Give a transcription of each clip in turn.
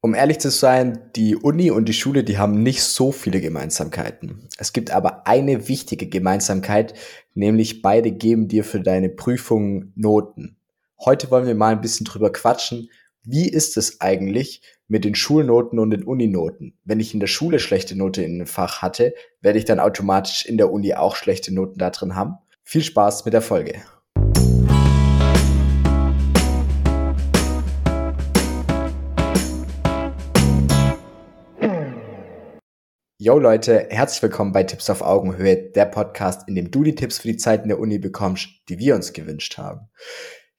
Um ehrlich zu sein, die Uni und die Schule, die haben nicht so viele Gemeinsamkeiten. Es gibt aber eine wichtige Gemeinsamkeit, nämlich beide geben dir für deine Prüfungen Noten. Heute wollen wir mal ein bisschen drüber quatschen. Wie ist es eigentlich mit den Schulnoten und den Uninoten? Wenn ich in der Schule schlechte Note in einem Fach hatte, werde ich dann automatisch in der Uni auch schlechte Noten da drin haben? Viel Spaß mit der Folge. Yo Leute, herzlich willkommen bei Tipps auf Augenhöhe, der Podcast, in dem du die Tipps für die Zeit in der Uni bekommst, die wir uns gewünscht haben.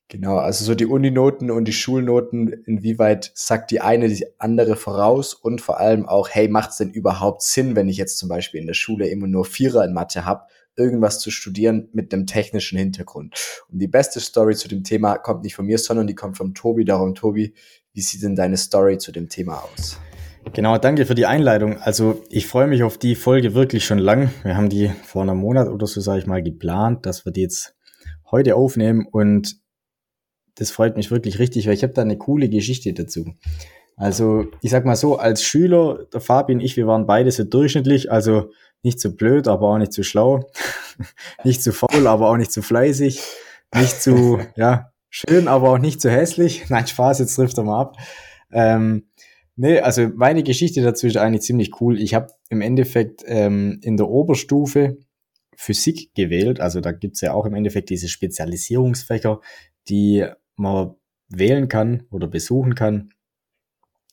Genau, also so die Uninoten und die Schulnoten, inwieweit sagt die eine die andere voraus und vor allem auch, hey, macht es denn überhaupt Sinn, wenn ich jetzt zum Beispiel in der Schule immer nur Vierer in Mathe habe, irgendwas zu studieren mit einem technischen Hintergrund? Und die beste Story zu dem Thema kommt nicht von mir, sondern die kommt von Tobi. Darum, Tobi, wie sieht denn deine Story zu dem Thema aus? Genau, danke für die Einleitung. Also ich freue mich auf die Folge wirklich schon lang. Wir haben die vor einem Monat oder so, sage ich mal, geplant, dass wir die jetzt heute aufnehmen und das freut mich wirklich richtig, weil ich habe da eine coole Geschichte dazu. Also ich sag mal so, als Schüler, der Fabi und ich, wir waren beide so durchschnittlich, also nicht zu blöd, aber auch nicht zu schlau, nicht zu faul, aber auch nicht zu fleißig, nicht zu, ja, schön, aber auch nicht zu hässlich. Nein, Spaß, jetzt trifft er mal ab. Ähm, Nee, also meine Geschichte dazu ist eigentlich ziemlich cool. Ich habe im Endeffekt ähm, in der Oberstufe Physik gewählt. Also da gibt's ja auch im Endeffekt diese Spezialisierungsfächer, die man wählen kann oder besuchen kann.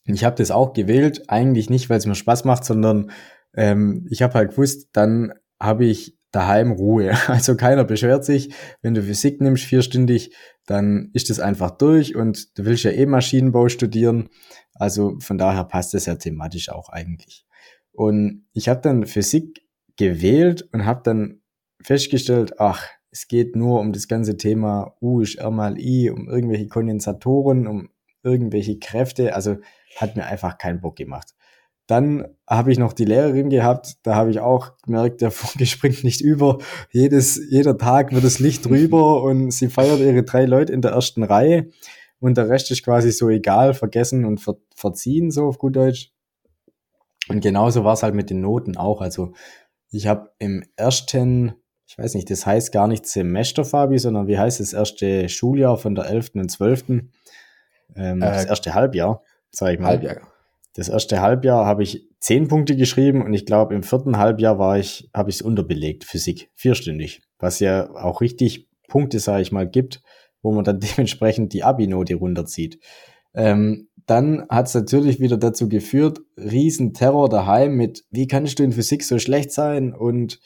Ich habe das auch gewählt, eigentlich nicht, weil es mir Spaß macht, sondern ähm, ich habe halt gewusst, dann habe ich daheim Ruhe. Also keiner beschwert sich. Wenn du Physik nimmst, vierstündig, dann ist das einfach durch und du willst ja eh Maschinenbau studieren. Also von daher passt es ja thematisch auch eigentlich. Und ich habe dann Physik gewählt und habe dann festgestellt, ach, es geht nur um das ganze Thema U ist R mal I, um irgendwelche Kondensatoren, um irgendwelche Kräfte. Also hat mir einfach keinen Bock gemacht. Dann habe ich noch die Lehrerin gehabt, da habe ich auch gemerkt, der Funke springt nicht über. Jedes, jeder Tag wird das Licht drüber und sie feiert ihre drei Leute in der ersten Reihe und der Rest ist quasi so egal, vergessen und ver verziehen, so auf gut Deutsch. Und genauso war es halt mit den Noten auch. Also ich habe im ersten, ich weiß nicht, das heißt gar nicht Semester, Fabi, sondern wie heißt das erste Schuljahr von der 11. und 12. Ähm, äh, das erste Halbjahr, sage ich mal. Halbjahr. Das erste Halbjahr habe ich zehn Punkte geschrieben und ich glaube im vierten Halbjahr war ich, habe ich es unterbelegt, Physik, vierstündig, was ja auch richtig Punkte, sage ich mal, gibt wo man dann dementsprechend die Abi-Note runterzieht. Ähm, dann hat es natürlich wieder dazu geführt, Riesenterror daheim mit, wie kannst du in Physik so schlecht sein und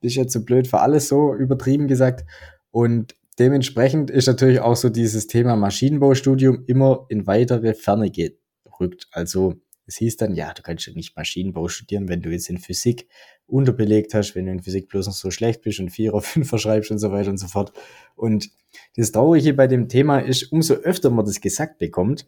bist jetzt so blöd für alles so, übertrieben gesagt. Und dementsprechend ist natürlich auch so dieses Thema Maschinenbaustudium immer in weitere Ferne gerückt. Also es hieß dann, ja, du kannst ja nicht Maschinenbau studieren, wenn du jetzt in Physik unterbelegt hast, wenn du in Physik bloß noch so schlecht bist und Vierer, Fünfer schreibst und so weiter und so fort. Und das Traurige bei dem Thema ist, umso öfter man das gesagt bekommt,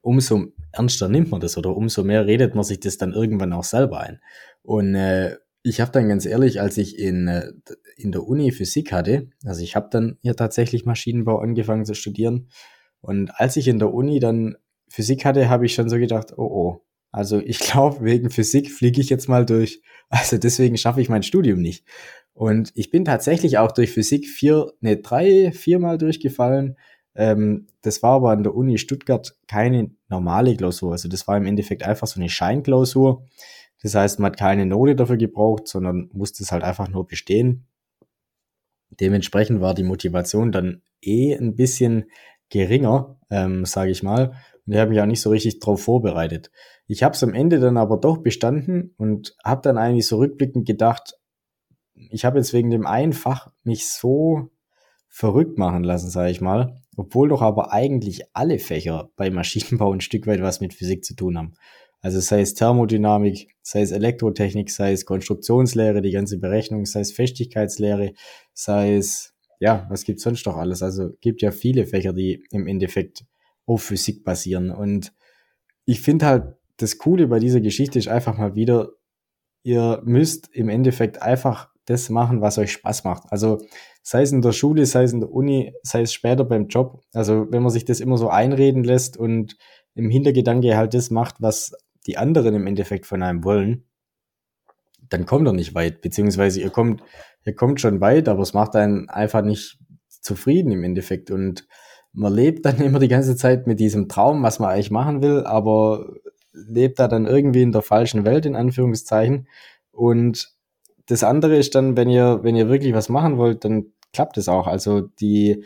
umso ernster nimmt man das oder umso mehr redet man sich das dann irgendwann auch selber ein. Und äh, ich habe dann ganz ehrlich, als ich in, äh, in der Uni Physik hatte, also ich habe dann hier tatsächlich Maschinenbau angefangen zu studieren. Und als ich in der Uni dann Physik hatte, habe ich schon so gedacht, oh oh, also ich glaube, wegen Physik fliege ich jetzt mal durch. Also deswegen schaffe ich mein Studium nicht. Und ich bin tatsächlich auch durch Physik vier, ne, drei, viermal durchgefallen. Ähm, das war aber an der Uni Stuttgart keine normale Klausur. Also das war im Endeffekt einfach so eine Scheinklausur. Das heißt, man hat keine Note dafür gebraucht, sondern musste es halt einfach nur bestehen. Dementsprechend war die Motivation dann eh ein bisschen geringer, ähm, sage ich mal. Und ich habe mich auch nicht so richtig drauf vorbereitet. Ich habe es am Ende dann aber doch bestanden und habe dann eigentlich so rückblickend gedacht, ich habe jetzt wegen dem einen Fach mich so verrückt machen lassen, sage ich mal, obwohl doch aber eigentlich alle Fächer bei Maschinenbau ein Stück weit was mit Physik zu tun haben. Also sei es Thermodynamik, sei es Elektrotechnik, sei es Konstruktionslehre, die ganze Berechnung, sei es Festigkeitslehre, sei es, ja, was gibt's sonst noch alles? Also gibt ja viele Fächer, die im Endeffekt auf Physik basieren. Und ich finde halt, das Coole bei dieser Geschichte ist einfach mal wieder, ihr müsst im Endeffekt einfach das machen, was euch Spaß macht. Also sei es in der Schule, sei es in der Uni, sei es später beim Job. Also wenn man sich das immer so einreden lässt und im Hintergedanke halt das macht, was die anderen im Endeffekt von einem wollen, dann kommt er nicht weit. Beziehungsweise ihr kommt, ihr kommt schon weit, aber es macht einen einfach nicht zufrieden im Endeffekt. Und man lebt dann immer die ganze Zeit mit diesem Traum, was man eigentlich machen will, aber lebt da dann irgendwie in der falschen Welt, in Anführungszeichen. Und das andere ist dann, wenn ihr, wenn ihr wirklich was machen wollt, dann klappt es auch. Also die,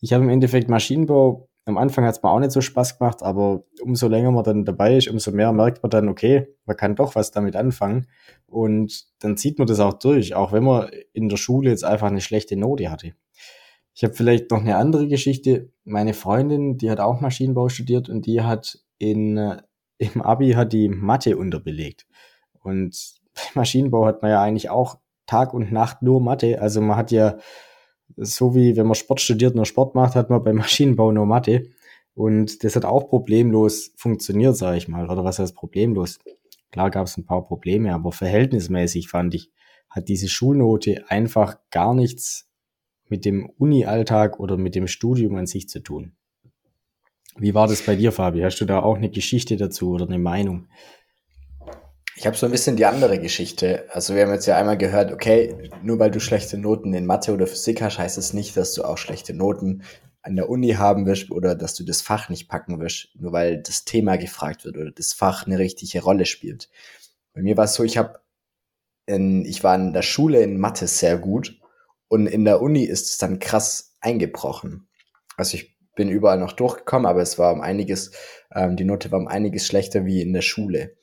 ich habe im Endeffekt Maschinenbau, am Anfang hat es mir auch nicht so Spaß gemacht, aber umso länger man dann dabei ist, umso mehr merkt man dann, okay, man kann doch was damit anfangen. Und dann zieht man das auch durch, auch wenn man in der Schule jetzt einfach eine schlechte Note hatte. Ich habe vielleicht noch eine andere Geschichte. Meine Freundin, die hat auch Maschinenbau studiert und die hat in, äh, im Abi hat die Mathe unterbelegt. Und Maschinenbau hat man ja eigentlich auch Tag und Nacht nur Mathe. Also man hat ja, so wie wenn man Sport studiert, nur Sport macht, hat man beim Maschinenbau nur Mathe. Und das hat auch problemlos funktioniert, sage ich mal. Oder was heißt problemlos? Klar gab es ein paar Probleme, aber verhältnismäßig fand ich, hat diese Schulnote einfach gar nichts mit dem Uni-Alltag oder mit dem Studium an sich zu tun. Wie war das bei dir, Fabi? Hast du da auch eine Geschichte dazu oder eine Meinung? Ich habe so ein bisschen die andere Geschichte. Also wir haben jetzt ja einmal gehört, okay, nur weil du schlechte Noten in Mathe oder Physik hast, heißt es das nicht, dass du auch schlechte Noten an der Uni haben wirst oder dass du das Fach nicht packen wirst, nur weil das Thema gefragt wird oder das Fach eine richtige Rolle spielt. Bei mir war es so, ich habe ich war in der Schule in Mathe sehr gut und in der Uni ist es dann krass eingebrochen. Also ich bin überall noch durchgekommen, aber es war um einiges, ähm, die Note war um einiges schlechter wie in der Schule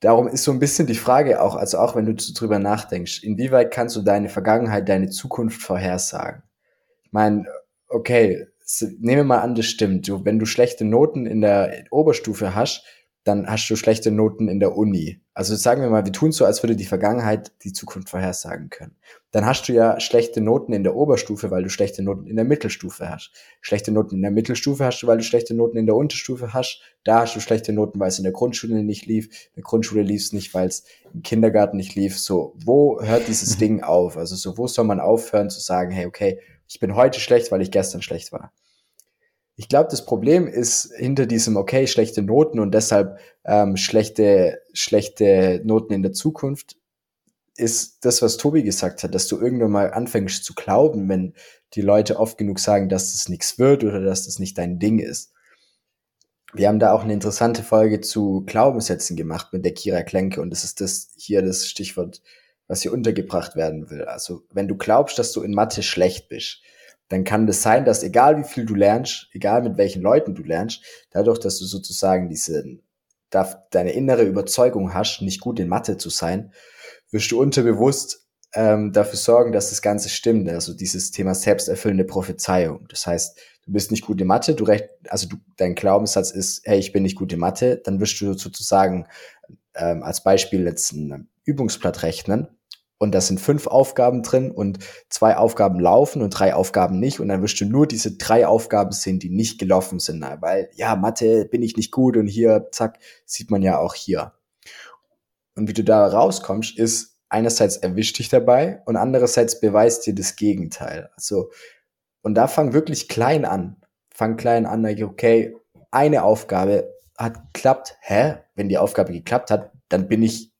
darum ist so ein bisschen die Frage auch, also auch wenn du drüber nachdenkst, inwieweit kannst du deine Vergangenheit, deine Zukunft vorhersagen? Ich meine, okay, nehme mal an, das stimmt. Du, wenn du schlechte Noten in der Oberstufe hast, dann hast du schlechte Noten in der Uni. Also sagen wir mal, wir tun so, als würde die Vergangenheit die Zukunft vorhersagen können. Dann hast du ja schlechte Noten in der Oberstufe, weil du schlechte Noten in der Mittelstufe hast. Schlechte Noten in der Mittelstufe hast du, weil du schlechte Noten in der Unterstufe hast. Da hast du schlechte Noten, weil es in der Grundschule nicht lief. In der Grundschule lief es nicht, weil es im Kindergarten nicht lief. So, wo hört dieses Ding auf? Also so, wo soll man aufhören zu sagen, hey, okay, ich bin heute schlecht, weil ich gestern schlecht war? Ich glaube, das Problem ist hinter diesem, okay, schlechte Noten und deshalb ähm, schlechte, schlechte Noten in der Zukunft, ist das, was Tobi gesagt hat, dass du irgendwann mal anfängst zu glauben, wenn die Leute oft genug sagen, dass das nichts wird oder dass das nicht dein Ding ist. Wir haben da auch eine interessante Folge zu Glaubenssätzen gemacht mit der Kira Klenke und das ist das hier das Stichwort, was hier untergebracht werden will. Also wenn du glaubst, dass du in Mathe schlecht bist, dann kann das sein, dass egal wie viel du lernst, egal mit welchen Leuten du lernst, dadurch, dass du sozusagen diese, deine innere Überzeugung hast, nicht gut in Mathe zu sein, wirst du unterbewusst ähm, dafür sorgen, dass das Ganze stimmt. Also dieses Thema selbsterfüllende Prophezeiung. Das heißt, du bist nicht gut in Mathe, du recht, also du, dein Glaubenssatz ist, hey, ich bin nicht gut in Mathe, dann wirst du sozusagen ähm, als Beispiel jetzt ein Übungsblatt rechnen und da sind fünf Aufgaben drin und zwei Aufgaben laufen und drei Aufgaben nicht und dann wirst du nur diese drei Aufgaben sehen, die nicht gelaufen sind, weil ja, Mathe bin ich nicht gut und hier, zack, sieht man ja auch hier. Und wie du da rauskommst, ist einerseits erwischt dich dabei und andererseits beweist dir das Gegenteil. Also, und da fang wirklich klein an. Fang klein an, okay, eine Aufgabe hat geklappt. Hä? Wenn die Aufgabe geklappt hat, dann bin ich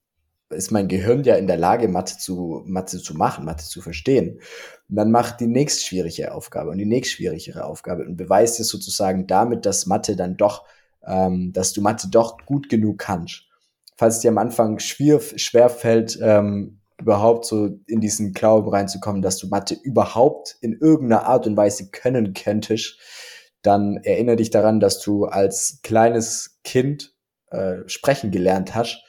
ist mein Gehirn ja in der Lage, Mathe zu, Mathe zu machen, Mathe zu verstehen. Und dann macht die nächst schwierige Aufgabe und die nächst schwierigere Aufgabe und beweist dir sozusagen damit, dass Mathe dann doch, ähm, dass du Mathe doch gut genug kannst. Falls dir am Anfang schwer, schwer fällt, ähm, überhaupt so in diesen Glauben reinzukommen, dass du Mathe überhaupt in irgendeiner Art und Weise können könntest, dann erinnere dich daran, dass du als kleines Kind äh, sprechen gelernt hast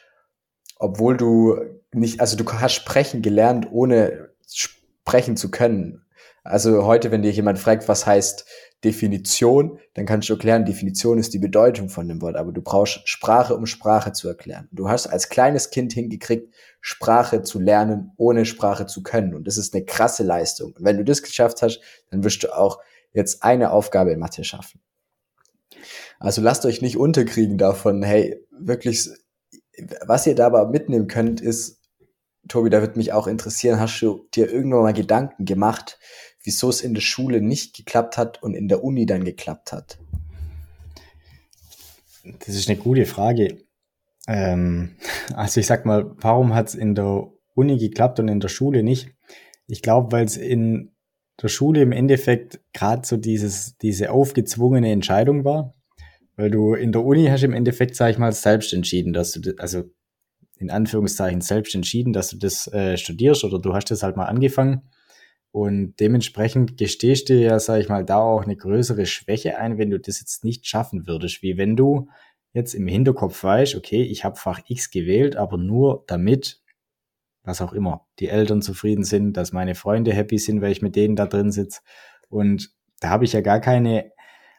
obwohl du nicht, also du hast sprechen gelernt, ohne sprechen zu können. Also heute, wenn dir jemand fragt, was heißt Definition, dann kannst du erklären, Definition ist die Bedeutung von dem Wort, aber du brauchst Sprache, um Sprache zu erklären. Du hast als kleines Kind hingekriegt, Sprache zu lernen, ohne Sprache zu können. Und das ist eine krasse Leistung. Und wenn du das geschafft hast, dann wirst du auch jetzt eine Aufgabe in Mathe schaffen. Also lasst euch nicht unterkriegen davon, hey, wirklich was ihr da aber mitnehmen könnt, ist, Tobi, da wird mich auch interessieren, hast du dir irgendwann mal Gedanken gemacht, wieso es in der Schule nicht geklappt hat und in der Uni dann geklappt hat? Das ist eine gute Frage. Ähm, also ich sag mal, warum hat es in der Uni geklappt und in der Schule nicht? Ich glaube, weil es in der Schule im Endeffekt gerade so dieses, diese aufgezwungene Entscheidung war. Weil du in der Uni hast im Endeffekt, sag ich mal, selbst entschieden, dass du, das, also in Anführungszeichen selbst entschieden, dass du das äh, studierst oder du hast das halt mal angefangen. Und dementsprechend gestehst du ja, sag ich mal, da auch eine größere Schwäche ein, wenn du das jetzt nicht schaffen würdest, wie wenn du jetzt im Hinterkopf weißt, okay, ich habe Fach X gewählt, aber nur damit, was auch immer, die Eltern zufrieden sind, dass meine Freunde happy sind, weil ich mit denen da drin sitze. Und da habe ich ja gar keine,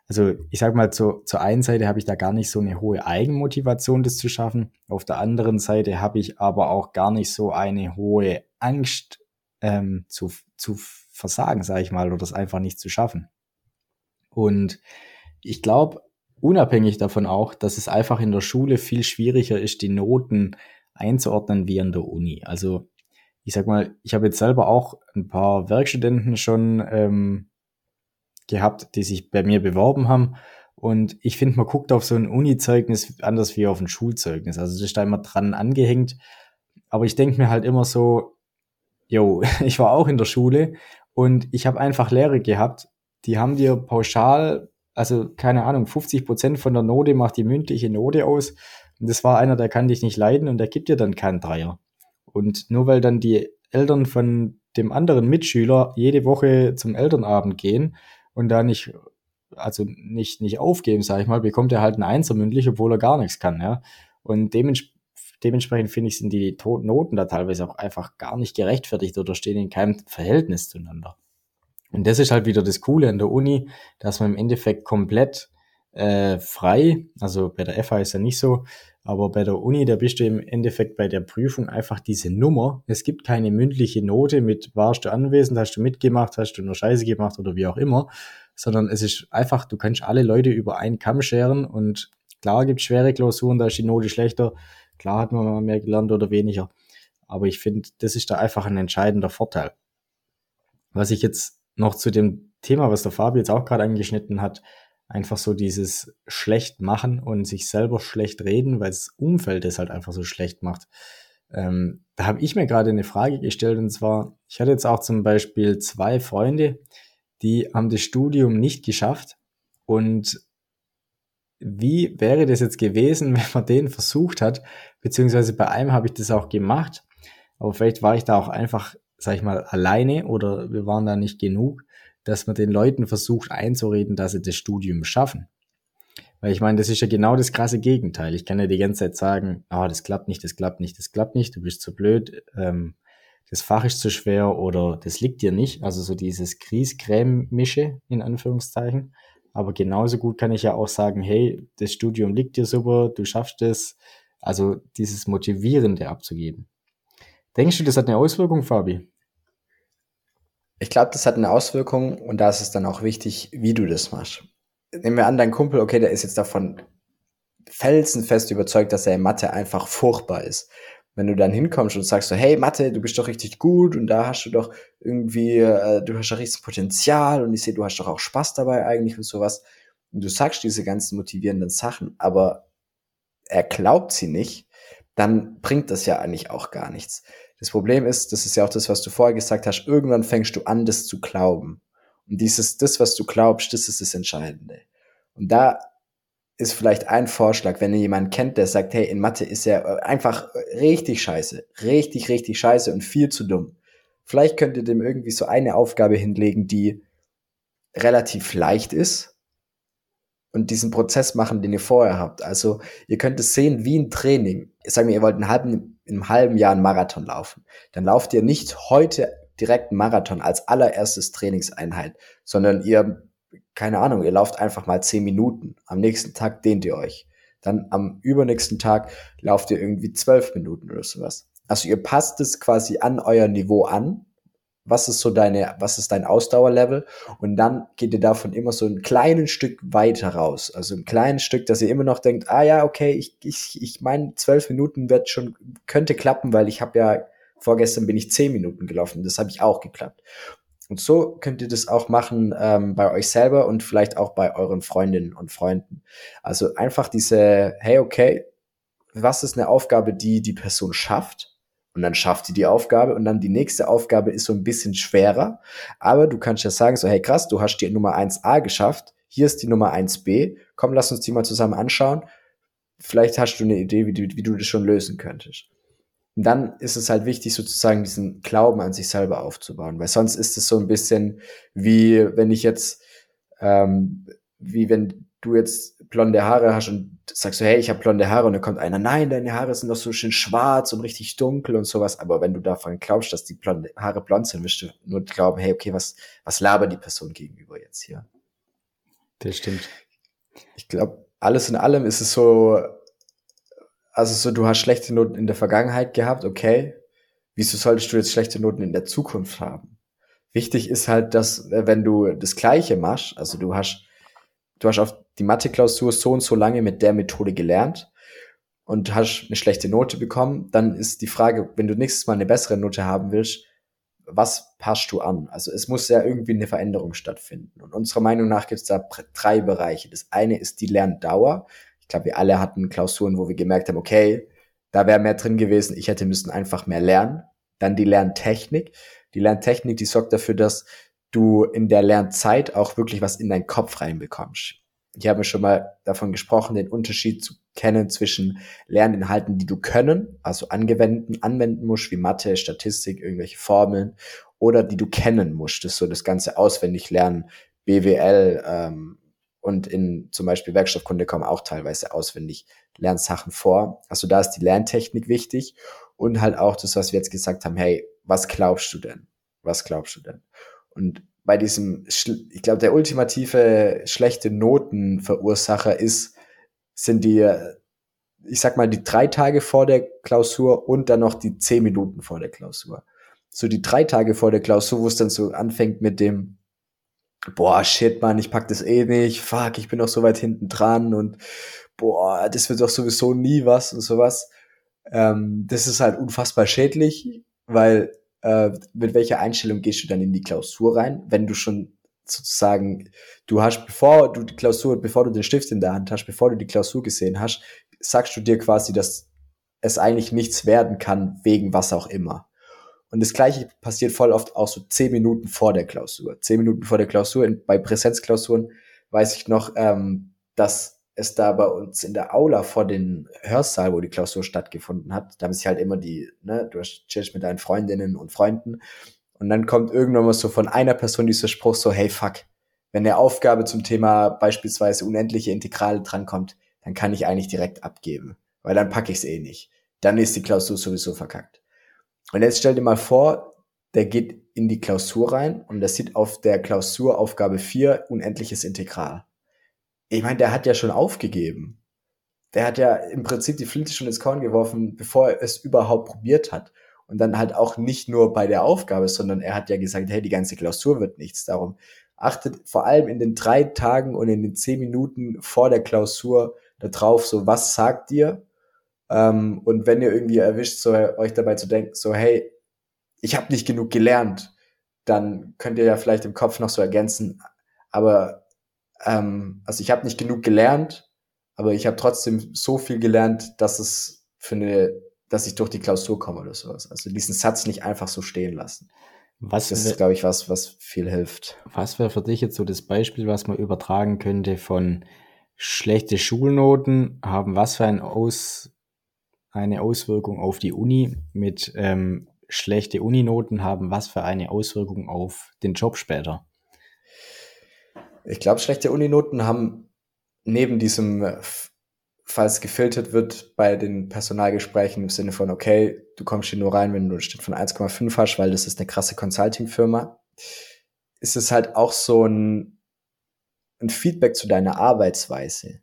also ich sag mal, zu, zur einen Seite habe ich da gar nicht so eine hohe Eigenmotivation, das zu schaffen. Auf der anderen Seite habe ich aber auch gar nicht so eine hohe Angst ähm, zu, zu versagen, sage ich mal, oder das einfach nicht zu schaffen. Und ich glaube, unabhängig davon auch, dass es einfach in der Schule viel schwieriger ist, die Noten einzuordnen wie an der Uni. Also ich sag mal, ich habe jetzt selber auch ein paar Werkstudenten schon ähm, gehabt, die sich bei mir beworben haben. Und ich finde, man guckt auf so ein Uni-Zeugnis anders wie auf ein Schulzeugnis. Also das ist da immer dran angehängt. Aber ich denke mir halt immer so, yo, ich war auch in der Schule und ich habe einfach Lehre gehabt, die haben dir pauschal, also keine Ahnung, 50 Prozent von der Note macht die mündliche Note aus und das war einer, der kann dich nicht leiden und der gibt dir dann keinen Dreier. Und nur weil dann die Eltern von dem anderen Mitschüler jede Woche zum Elternabend gehen und da nicht, also nicht, nicht aufgeben, sag ich mal, bekommt er halt einen Einser mündlich, obwohl er gar nichts kann, ja. Und dements dementsprechend finde ich, sind die Noten da teilweise auch einfach gar nicht gerechtfertigt oder stehen in keinem Verhältnis zueinander. Und das ist halt wieder das Coole an der Uni, dass man im Endeffekt komplett äh, frei, also bei der FH ist ja nicht so, aber bei der Uni, da bist du im Endeffekt bei der Prüfung einfach diese Nummer. Es gibt keine mündliche Note mit, warst du anwesend, hast du mitgemacht, hast du nur Scheiße gemacht oder wie auch immer, sondern es ist einfach, du kannst alle Leute über einen Kamm scheren und klar gibt schwere Klausuren, da ist die Note schlechter, klar hat man mal mehr gelernt oder weniger. Aber ich finde, das ist da einfach ein entscheidender Vorteil. Was ich jetzt noch zu dem Thema, was der Fabi jetzt auch gerade angeschnitten hat, einfach so dieses schlecht machen und sich selber schlecht reden, weil das Umfeld es halt einfach so schlecht macht. Ähm, da habe ich mir gerade eine Frage gestellt und zwar, ich hatte jetzt auch zum Beispiel zwei Freunde, die haben das Studium nicht geschafft und wie wäre das jetzt gewesen, wenn man den versucht hat, beziehungsweise bei einem habe ich das auch gemacht, aber vielleicht war ich da auch einfach, sag ich mal, alleine oder wir waren da nicht genug dass man den Leuten versucht einzureden, dass sie das Studium schaffen. Weil ich meine, das ist ja genau das krasse Gegenteil. Ich kann ja die ganze Zeit sagen, ah, oh, das klappt nicht, das klappt nicht, das klappt nicht, du bist zu blöd, ähm, das Fach ist zu schwer oder das liegt dir nicht. Also so dieses Grieß-Creme-Mische in Anführungszeichen. Aber genauso gut kann ich ja auch sagen, hey, das Studium liegt dir super, du schaffst es. Also dieses Motivierende abzugeben. Denkst du, das hat eine Auswirkung, Fabi? Ich glaube, das hat eine Auswirkung und da ist es dann auch wichtig, wie du das machst. Nehmen wir an, dein Kumpel, okay, der ist jetzt davon felsenfest überzeugt, dass er in Mathe einfach furchtbar ist. Wenn du dann hinkommst und sagst so, hey Mathe, du bist doch richtig gut und da hast du doch irgendwie, äh, du hast doch richtig Potenzial und ich sehe, du hast doch auch Spaß dabei eigentlich und sowas. Und du sagst diese ganzen motivierenden Sachen, aber er glaubt sie nicht, dann bringt das ja eigentlich auch gar nichts. Das Problem ist, das ist ja auch das, was du vorher gesagt hast, irgendwann fängst du an, das zu glauben. Und dieses, das, was du glaubst, das ist das Entscheidende. Und da ist vielleicht ein Vorschlag, wenn ihr jemanden kennt, der sagt, hey, in Mathe ist er einfach richtig scheiße, richtig, richtig scheiße und viel zu dumm. Vielleicht könnt ihr dem irgendwie so eine Aufgabe hinlegen, die relativ leicht ist und diesen Prozess machen, den ihr vorher habt. Also ihr könnt es sehen wie ein Training. Sagen wir, ihr wollt einen halben in einem halben Jahr einen Marathon laufen, dann lauft ihr nicht heute direkt einen Marathon als allererstes Trainingseinheit, sondern ihr, keine Ahnung, ihr lauft einfach mal zehn Minuten. Am nächsten Tag dehnt ihr euch. Dann am übernächsten Tag lauft ihr irgendwie zwölf Minuten oder sowas. Also ihr passt es quasi an euer Niveau an was ist so deine, was ist dein Ausdauerlevel? Und dann geht ihr davon immer so ein kleines Stück weiter raus. Also ein kleines Stück, dass ihr immer noch denkt, ah ja, okay, ich, ich, ich meine, zwölf Minuten wird schon, könnte klappen, weil ich habe ja, vorgestern bin ich zehn Minuten gelaufen. Das habe ich auch geklappt. Und so könnt ihr das auch machen ähm, bei euch selber und vielleicht auch bei euren Freundinnen und Freunden. Also einfach diese, hey, okay, was ist eine Aufgabe, die die Person schafft? Und dann schafft sie die Aufgabe und dann die nächste Aufgabe ist so ein bisschen schwerer. Aber du kannst ja sagen, so, hey krass, du hast die Nummer 1a geschafft, hier ist die Nummer 1b, komm, lass uns die mal zusammen anschauen. Vielleicht hast du eine Idee, wie, wie du das schon lösen könntest. Und dann ist es halt wichtig, sozusagen diesen Glauben an sich selber aufzubauen, weil sonst ist es so ein bisschen wie, wenn ich jetzt, ähm, wie wenn du jetzt blonde Haare hast und sagst so, hey, ich habe blonde Haare und dann kommt einer, nein, deine Haare sind doch so schön schwarz und richtig dunkel und sowas. Aber wenn du davon glaubst, dass die blonde Haare blond sind, wirst du nur glauben, hey, okay, was, was labert die Person gegenüber jetzt hier? Das stimmt. Ich glaube, alles in allem ist es so, also so, du hast schlechte Noten in der Vergangenheit gehabt, okay. Wieso solltest du jetzt schlechte Noten in der Zukunft haben? Wichtig ist halt, dass, äh, wenn du das Gleiche machst, also du hast, du hast auf die Mathe-Klausur so und so lange mit der Methode gelernt und hast eine schlechte Note bekommen, dann ist die Frage, wenn du nächstes Mal eine bessere Note haben willst, was passt du an? Also es muss ja irgendwie eine Veränderung stattfinden. Und unserer Meinung nach gibt es da drei Bereiche. Das eine ist die Lerndauer ich glaube, wir alle hatten Klausuren, wo wir gemerkt haben, okay, da wäre mehr drin gewesen, ich hätte müssen einfach mehr lernen. Dann die Lerntechnik. Die Lerntechnik, die sorgt dafür, dass du in der Lernzeit auch wirklich was in deinen Kopf reinbekommst. Ich habe schon mal davon gesprochen, den Unterschied zu kennen zwischen Lerninhalten, die du können, also angewenden, anwenden musst, wie Mathe, Statistik, irgendwelche Formeln, oder die du kennen musst, das ist so das ganze auswendig lernen, BWL, ähm, und in zum Beispiel Werkstoffkunde kommen auch teilweise auswendig Lernsachen vor. Also da ist die Lerntechnik wichtig und halt auch das, was wir jetzt gesagt haben, hey, was glaubst du denn? Was glaubst du denn? Und bei diesem, ich glaube, der ultimative schlechte Notenverursacher ist, sind die, ich sag mal, die drei Tage vor der Klausur und dann noch die zehn Minuten vor der Klausur. So die drei Tage vor der Klausur, wo es dann so anfängt mit dem, boah, shit, Mann, ich pack das eh nicht, fuck, ich bin noch so weit hinten dran und boah, das wird doch sowieso nie was und sowas. Ähm, das ist halt unfassbar schädlich, weil äh, mit welcher Einstellung gehst du dann in die Klausur rein, wenn du schon sozusagen, du hast, bevor du die Klausur, bevor du den Stift in der Hand hast, bevor du die Klausur gesehen hast, sagst du dir quasi, dass es eigentlich nichts werden kann, wegen was auch immer. Und das gleiche passiert voll oft auch so zehn Minuten vor der Klausur. Zehn Minuten vor der Klausur, in, bei Präsenzklausuren weiß ich noch, ähm, dass es da bei uns in der Aula vor den Hörsaal, wo die Klausur stattgefunden hat, da haben sich halt immer die, ne, du chillst mit deinen Freundinnen und Freunden und dann kommt irgendwann mal so von einer Person dieser Spruch so, hey fuck, wenn eine Aufgabe zum Thema beispielsweise unendliche Integrale drankommt, dann kann ich eigentlich direkt abgeben, weil dann packe ich es eh nicht. Dann ist die Klausur sowieso verkackt. Und jetzt stell dir mal vor, der geht in die Klausur rein und der sieht auf der Klausuraufgabe 4 unendliches Integral. Ich meine, der hat ja schon aufgegeben. Der hat ja im Prinzip die Flinte schon ins Korn geworfen, bevor er es überhaupt probiert hat. Und dann halt auch nicht nur bei der Aufgabe, sondern er hat ja gesagt, hey, die ganze Klausur wird nichts. Darum achtet vor allem in den drei Tagen und in den zehn Minuten vor der Klausur darauf, so was sagt dir ähm, und wenn ihr irgendwie erwischt, so euch dabei zu denken, so hey, ich habe nicht genug gelernt, dann könnt ihr ja vielleicht im Kopf noch so ergänzen, aber ähm, also ich habe nicht genug gelernt, aber ich habe trotzdem so viel gelernt, dass es für eine, dass ich durch die Klausur komme oder sowas. Also diesen Satz nicht einfach so stehen lassen. Was das ist, glaube ich, was, was viel hilft. Was wäre für dich jetzt so das Beispiel, was man übertragen könnte von schlechte Schulnoten haben was für ein Aus, eine Auswirkung auf die Uni mit ähm, schlechte Uninoten haben was für eine Auswirkung auf den Job später? Ich glaube, schlechte Uninoten haben neben diesem, falls gefiltert wird bei den Personalgesprächen im Sinne von, okay, du kommst hier nur rein, wenn du einen Schnitt von 1,5 hast, weil das ist eine krasse Consulting-Firma, ist es halt auch so ein, ein Feedback zu deiner Arbeitsweise.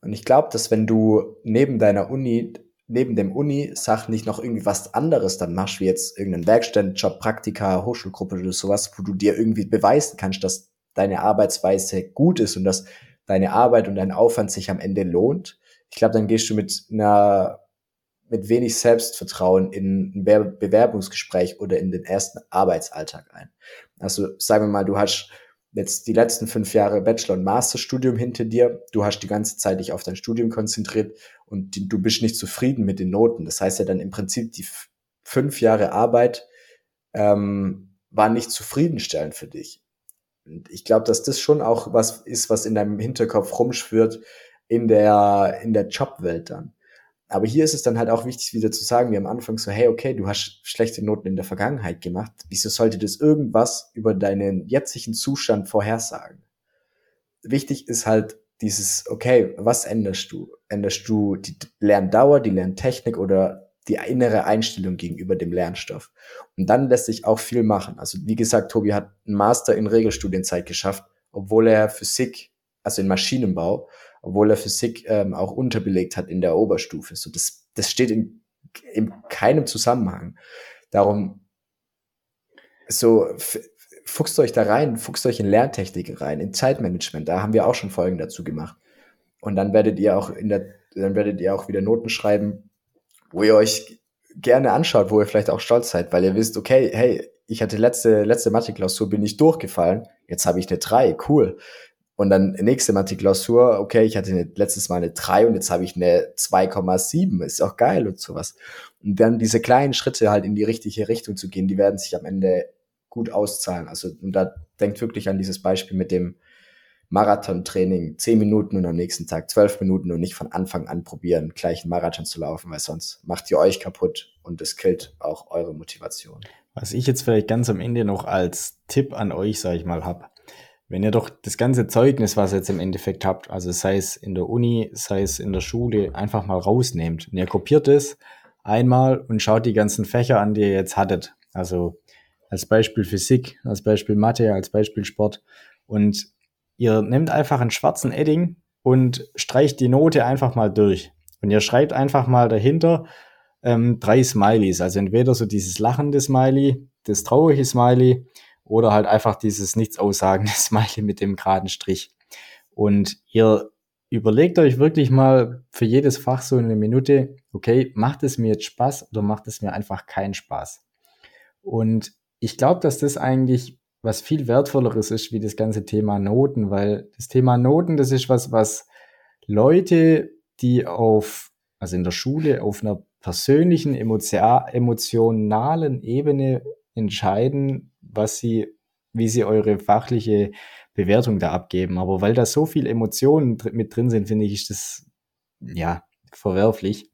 Und ich glaube, dass wenn du neben deiner Uni neben dem Uni-Sachen nicht noch irgendwie was anderes dann machst, wie jetzt irgendeinen Werkstättenjob, Praktika, Hochschulgruppe oder sowas, wo du dir irgendwie beweisen kannst, dass deine Arbeitsweise gut ist und dass deine Arbeit und dein Aufwand sich am Ende lohnt. Ich glaube, dann gehst du mit einer mit wenig Selbstvertrauen in ein Be Bewerbungsgespräch oder in den ersten Arbeitsalltag ein. Also sagen wir mal, du hast jetzt die letzten fünf Jahre Bachelor- und Masterstudium hinter dir, du hast die ganze Zeit dich auf dein Studium konzentriert und die, du bist nicht zufrieden mit den Noten. Das heißt ja dann im Prinzip, die fünf Jahre Arbeit ähm, waren nicht zufriedenstellend für dich. Und ich glaube, dass das schon auch was ist, was in deinem Hinterkopf rumschwirrt in der, in der Jobwelt dann. Aber hier ist es dann halt auch wichtig, wieder zu sagen, wie am Anfang so, hey, okay, du hast schlechte Noten in der Vergangenheit gemacht. Wieso sollte das irgendwas über deinen jetzigen Zustand vorhersagen? Wichtig ist halt dieses, okay, was änderst du? Änderst du die Lerndauer, die Lerntechnik oder die innere Einstellung gegenüber dem Lernstoff? Und dann lässt sich auch viel machen. Also wie gesagt, Tobi hat einen Master in Regelstudienzeit geschafft, obwohl er Physik, also in Maschinenbau, obwohl er Physik ähm, auch unterbelegt hat in der Oberstufe. So, das, das steht in, in keinem Zusammenhang. Darum, so, fuchst euch da rein, fuchst euch in Lerntechnik rein, in Zeitmanagement. Da haben wir auch schon Folgen dazu gemacht. Und dann werdet ihr auch in der, dann werdet ihr auch wieder Noten schreiben, wo ihr euch gerne anschaut, wo ihr vielleicht auch stolz seid, weil ihr wisst, okay, hey, ich hatte letzte, letzte Mathe-Klausur, bin ich durchgefallen, jetzt habe ich eine 3, cool. Und dann nächste Mathe-Klausur, okay, ich hatte eine, letztes Mal eine 3 und jetzt habe ich eine 2,7, ist auch geil und sowas. Und dann diese kleinen Schritte halt in die richtige Richtung zu gehen, die werden sich am Ende gut auszahlen. Also, und da denkt wirklich an dieses Beispiel mit dem Marathon-Training, 10 Minuten und am nächsten Tag 12 Minuten und nicht von Anfang an probieren, gleich einen Marathon zu laufen, weil sonst macht ihr euch kaputt und es killt auch eure Motivation. Was ich jetzt vielleicht ganz am Ende noch als Tipp an euch, sage ich mal, habe wenn ihr doch das ganze Zeugnis, was ihr jetzt im Endeffekt habt, also sei es in der Uni, sei es in der Schule, einfach mal rausnehmt und ihr kopiert es einmal und schaut die ganzen Fächer an, die ihr jetzt hattet. Also als Beispiel Physik, als Beispiel Mathe, als Beispiel Sport. Und ihr nehmt einfach einen schwarzen Edding und streicht die Note einfach mal durch. Und ihr schreibt einfach mal dahinter ähm, drei Smileys. Also entweder so dieses lachende Smiley, das traurige Smiley oder halt einfach dieses nichts aussagende Smiley mit dem geraden Strich. Und ihr überlegt euch wirklich mal für jedes Fach so eine Minute, okay, macht es mir jetzt Spaß oder macht es mir einfach keinen Spaß? Und ich glaube, dass das eigentlich was viel wertvolleres ist wie das ganze Thema Noten, weil das Thema Noten, das ist was, was Leute, die auf, also in der Schule auf einer persönlichen, emotionalen Ebene entscheiden, was sie, wie sie eure fachliche Bewertung da abgeben. Aber weil da so viel Emotionen mit drin sind, finde ich, ist das, ja, verwerflich.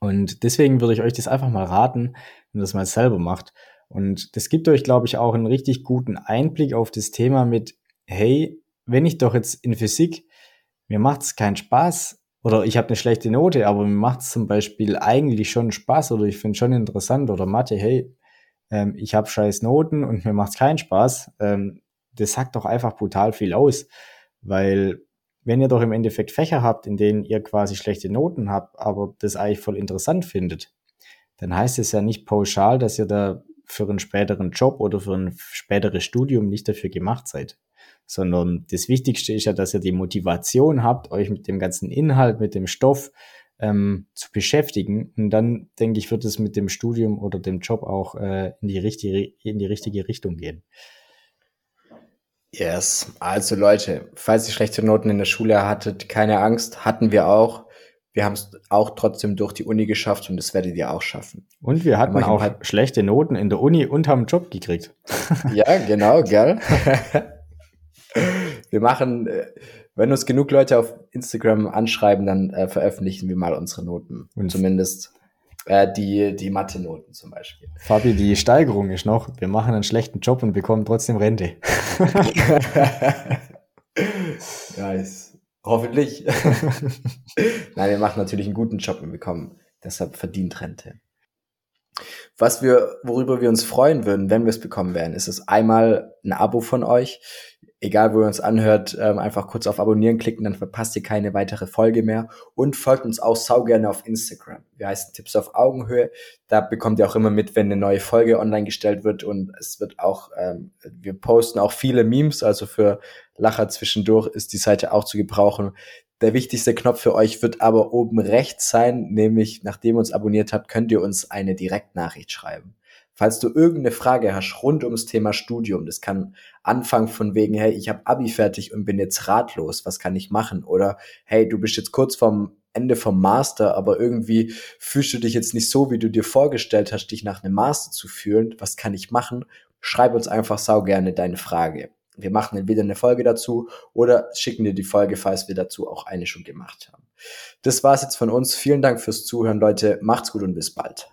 Und deswegen würde ich euch das einfach mal raten, wenn ihr das mal selber macht. Und das gibt euch, glaube ich, auch einen richtig guten Einblick auf das Thema mit, hey, wenn ich doch jetzt in Physik, mir macht es keinen Spaß oder ich habe eine schlechte Note, aber mir macht es zum Beispiel eigentlich schon Spaß oder ich finde schon interessant oder Mathe, hey, ähm, ich habe scheiß Noten und mir macht's keinen Spaß, ähm, das sagt doch einfach brutal viel aus, weil wenn ihr doch im Endeffekt Fächer habt, in denen ihr quasi schlechte Noten habt, aber das eigentlich voll interessant findet, dann heißt es ja nicht pauschal, dass ihr da für einen späteren Job oder für ein späteres Studium nicht dafür gemacht seid, sondern das Wichtigste ist ja, dass ihr die Motivation habt, euch mit dem ganzen Inhalt, mit dem Stoff, ähm, zu beschäftigen. Und dann, denke ich, wird es mit dem Studium oder dem Job auch äh, in, die richtige, in die richtige Richtung gehen. Yes, also Leute, falls ihr schlechte Noten in der Schule hattet, keine Angst, hatten wir auch. Wir haben es auch trotzdem durch die Uni geschafft und das werdet ihr auch schaffen. Und wir hatten auch halt schlechte Noten in der Uni und haben einen Job gekriegt. Ja, genau, gell? wir machen, äh, wenn uns genug Leute auf Instagram anschreiben, dann äh, veröffentlichen wir mal unsere Noten. Und zumindest äh, die, die Mathe-Noten zum Beispiel. Fabi, die Steigerung ist noch, wir machen einen schlechten Job und bekommen trotzdem Rente. nice. Hoffentlich. Nein, wir machen natürlich einen guten Job und bekommen deshalb verdient Rente. Was wir, worüber wir uns freuen würden, wenn wir es bekommen werden, ist es einmal ein Abo von euch egal wo ihr uns anhört, ähm, einfach kurz auf Abonnieren klicken, dann verpasst ihr keine weitere Folge mehr. Und folgt uns auch sau gerne auf Instagram. Wir heißen Tipps auf Augenhöhe. Da bekommt ihr auch immer mit, wenn eine neue Folge online gestellt wird. Und es wird auch, ähm, wir posten auch viele Memes, also für Lacher zwischendurch ist die Seite auch zu gebrauchen. Der wichtigste Knopf für euch wird aber oben rechts sein, nämlich nachdem ihr uns abonniert habt, könnt ihr uns eine Direktnachricht schreiben. Falls du irgendeine Frage hast rund ums Thema Studium, das kann anfangen von wegen, hey, ich habe Abi fertig und bin jetzt ratlos, was kann ich machen? Oder hey, du bist jetzt kurz vorm Ende vom Master, aber irgendwie fühlst du dich jetzt nicht so, wie du dir vorgestellt hast, dich nach einem Master zu fühlen. Was kann ich machen? Schreib uns einfach sau gerne deine Frage. Wir machen entweder eine Folge dazu oder schicken dir die Folge, falls wir dazu auch eine schon gemacht haben. Das war's jetzt von uns. Vielen Dank fürs Zuhören, Leute. Macht's gut und bis bald.